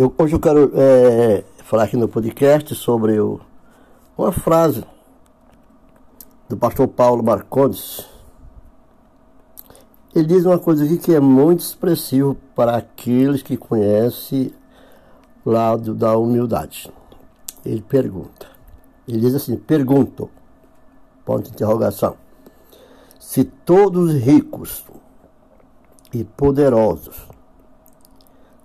Eu, hoje eu quero é, falar aqui no podcast sobre o, uma frase do pastor Paulo Marcondes. Ele diz uma coisa aqui que é muito expressivo para aqueles que conhecem o lado da humildade. Ele pergunta. Ele diz assim: pergunto, ponto de interrogação. Se todos ricos e poderosos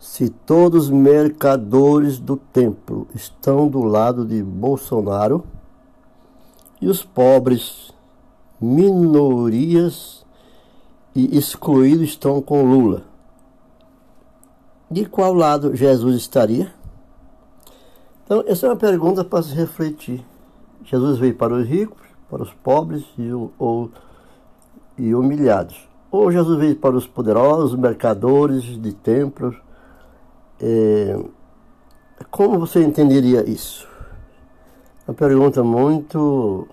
se todos os mercadores do templo estão do lado de Bolsonaro e os pobres, minorias e excluídos estão com Lula, de qual lado Jesus estaria? Então, essa é uma pergunta para se refletir. Jesus veio para os ricos, para os pobres e, ou, e humilhados. Ou Jesus veio para os poderosos, mercadores de templos, é, como você entenderia isso? Uma pergunta muito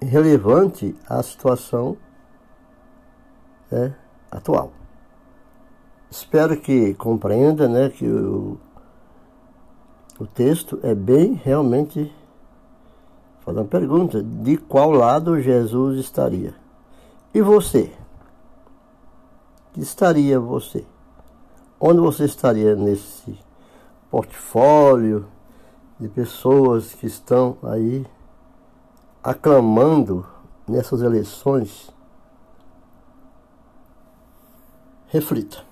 relevante à situação né, atual. Espero que compreenda né, que o, o texto é bem realmente fazer uma pergunta de qual lado Jesus estaria. E você? Que estaria você? Onde você estaria nesse portfólio de pessoas que estão aí aclamando nessas eleições? Reflita.